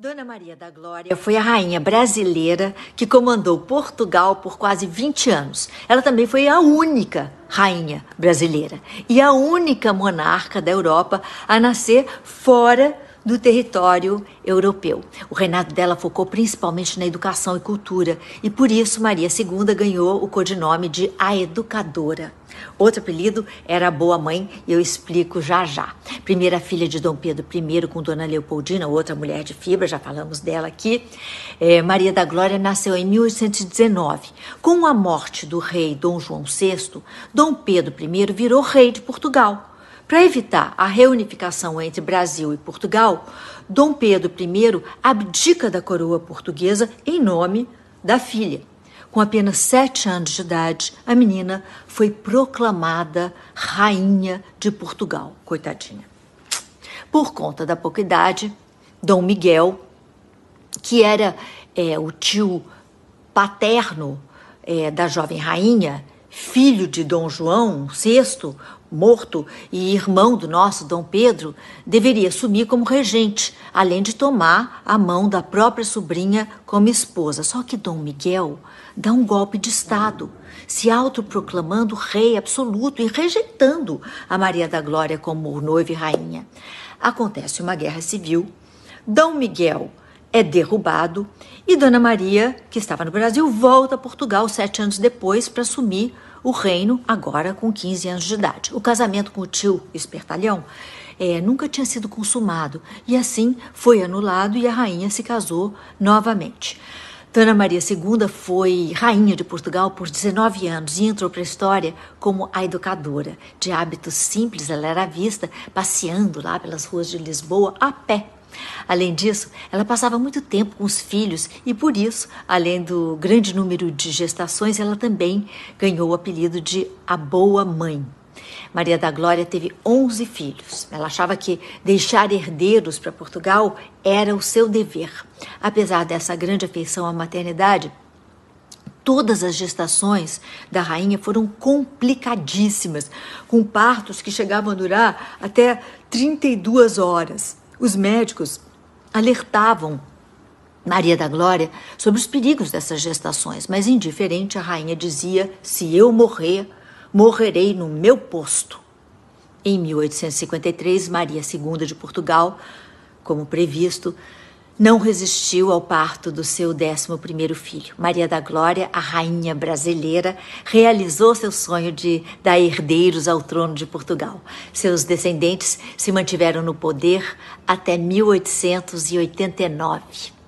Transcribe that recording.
Dona Maria da Glória foi a rainha brasileira que comandou Portugal por quase 20 anos. Ela também foi a única rainha brasileira e a única monarca da Europa a nascer fora do território europeu. O reinado dela focou principalmente na educação e cultura, e por isso Maria II ganhou o codinome de a Educadora. Outro apelido era Boa Mãe, e eu explico já já. Primeira filha de Dom Pedro I com Dona Leopoldina, outra mulher de fibra, já falamos dela aqui. É, Maria da Glória nasceu em 1819. Com a morte do rei Dom João VI, Dom Pedro I virou rei de Portugal. Para evitar a reunificação entre Brasil e Portugal, Dom Pedro I abdica da coroa portuguesa em nome da filha. Com apenas sete anos de idade, a menina foi proclamada rainha de Portugal. Coitadinha. Por conta da pouca idade, Dom Miguel, que era é, o tio paterno é, da jovem rainha, filho de Dom João VI, morto e irmão do nosso Dom Pedro, deveria assumir como regente, além de tomar a mão da própria sobrinha como esposa. Só que Dom Miguel dá um golpe de Estado, se autoproclamando rei absoluto e rejeitando a Maria da Glória como noiva e rainha. Acontece uma guerra civil, Dom Miguel é derrubado e Dona Maria, que estava no Brasil, volta a Portugal sete anos depois para assumir o reino, agora com 15 anos de idade. O casamento com o tio espertalhão é, nunca tinha sido consumado e assim foi anulado e a rainha se casou novamente. Dona Maria II foi rainha de Portugal por 19 anos e entrou para a história como a educadora. De hábitos simples, ela era vista passeando lá pelas ruas de Lisboa a pé Além disso, ela passava muito tempo com os filhos e por isso, além do grande número de gestações, ela também ganhou o apelido de a Boa Mãe. Maria da Glória teve 11 filhos. Ela achava que deixar herdeiros para Portugal era o seu dever. Apesar dessa grande afeição à maternidade, todas as gestações da rainha foram complicadíssimas, com partos que chegavam a durar até 32 horas. Os médicos alertavam Maria da Glória sobre os perigos dessas gestações, mas indiferente a rainha dizia: se eu morrer, morrerei no meu posto. Em 1853, Maria II de Portugal, como previsto, não resistiu ao parto do seu 11º filho. Maria da Glória, a rainha brasileira, realizou seu sonho de dar herdeiros ao trono de Portugal. Seus descendentes se mantiveram no poder até 1889.